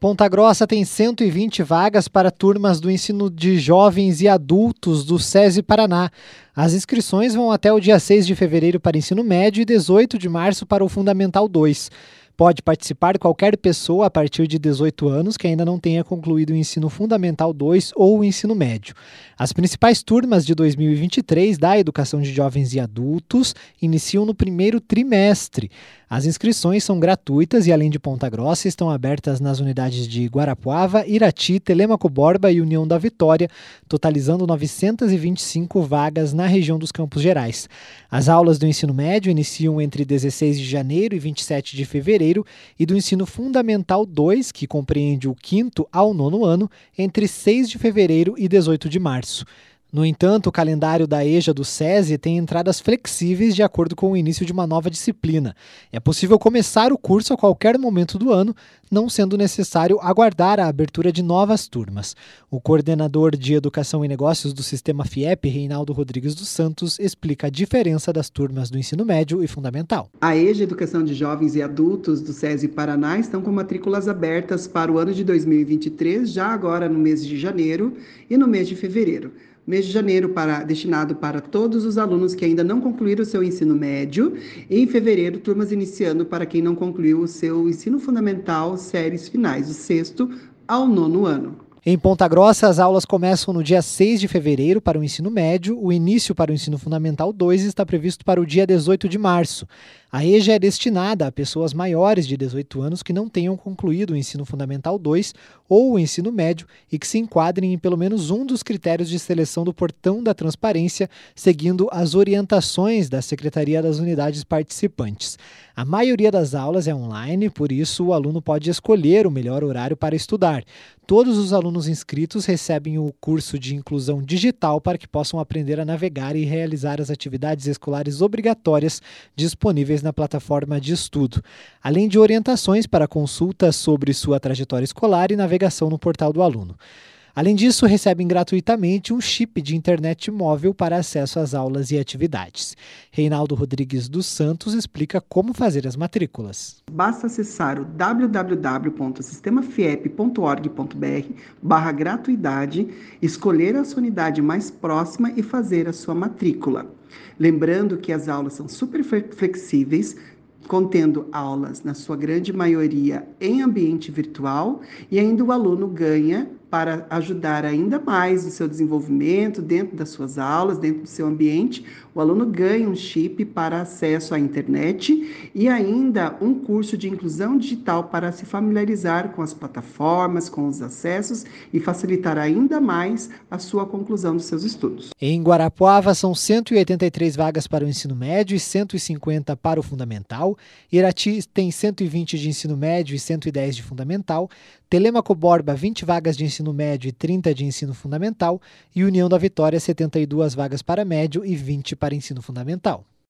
Ponta Grossa tem 120 vagas para turmas do ensino de jovens e adultos do SESI Paraná. As inscrições vão até o dia 6 de fevereiro para ensino médio e 18 de março para o Fundamental 2. Pode participar qualquer pessoa a partir de 18 anos que ainda não tenha concluído o ensino fundamental 2 ou o ensino médio. As principais turmas de 2023 da Educação de Jovens e Adultos iniciam no primeiro trimestre. As inscrições são gratuitas e, além de Ponta Grossa, estão abertas nas unidades de Guarapuava, Irati, Telemaco Borba e União da Vitória, totalizando 925 vagas na região dos Campos Gerais. As aulas do ensino médio iniciam entre 16 de janeiro e 27 de fevereiro e do ensino fundamental 2, que compreende o quinto ao nono ano, entre 6 de fevereiro e 18 de março. No entanto, o calendário da EJA do SESI tem entradas flexíveis de acordo com o início de uma nova disciplina. É possível começar o curso a qualquer momento do ano, não sendo necessário aguardar a abertura de novas turmas. O coordenador de Educação e Negócios do Sistema FIEP, Reinaldo Rodrigues dos Santos, explica a diferença das turmas do ensino médio e fundamental. A EJA Educação de Jovens e Adultos do SESI Paraná estão com matrículas abertas para o ano de 2023, já agora no mês de janeiro e no mês de fevereiro mês de janeiro para, destinado para todos os alunos que ainda não concluíram o seu ensino médio, e em fevereiro, turmas iniciando para quem não concluiu o seu ensino fundamental, séries finais, do sexto ao nono ano. Em Ponta Grossa, as aulas começam no dia 6 de fevereiro para o ensino médio, o início para o ensino fundamental 2 está previsto para o dia 18 de março. A EJA é destinada a pessoas maiores de 18 anos que não tenham concluído o ensino fundamental 2 ou o ensino médio e que se enquadrem em pelo menos um dos critérios de seleção do portão da transparência, seguindo as orientações da Secretaria das Unidades Participantes. A maioria das aulas é online, por isso o aluno pode escolher o melhor horário para estudar. Todos os alunos inscritos recebem o curso de inclusão digital para que possam aprender a navegar e realizar as atividades escolares obrigatórias disponíveis na plataforma de estudo, além de orientações para consultas sobre sua trajetória escolar e navegação no portal do aluno. Além disso, recebem gratuitamente um chip de internet móvel para acesso às aulas e atividades. Reinaldo Rodrigues dos Santos explica como fazer as matrículas. Basta acessar o www.sistemafiep.org.br barra gratuidade, escolher a sua unidade mais próxima e fazer a sua matrícula. Lembrando que as aulas são super flexíveis, contendo aulas, na sua grande maioria, em ambiente virtual, e ainda o aluno ganha para ajudar ainda mais no seu desenvolvimento, dentro das suas aulas, dentro do seu ambiente. O aluno ganha um chip para acesso à internet e ainda um curso de inclusão digital para se familiarizar com as plataformas, com os acessos e facilitar ainda mais a sua conclusão dos seus estudos. Em Guarapuava, são 183 vagas para o ensino médio e 150 para o fundamental. Irati tem 120 de ensino médio e 110 de fundamental. Telemaco Borba, 20 vagas de ensino ensino médio e 30 de ensino fundamental, e União da Vitória, 72 vagas para médio e 20 para ensino fundamental.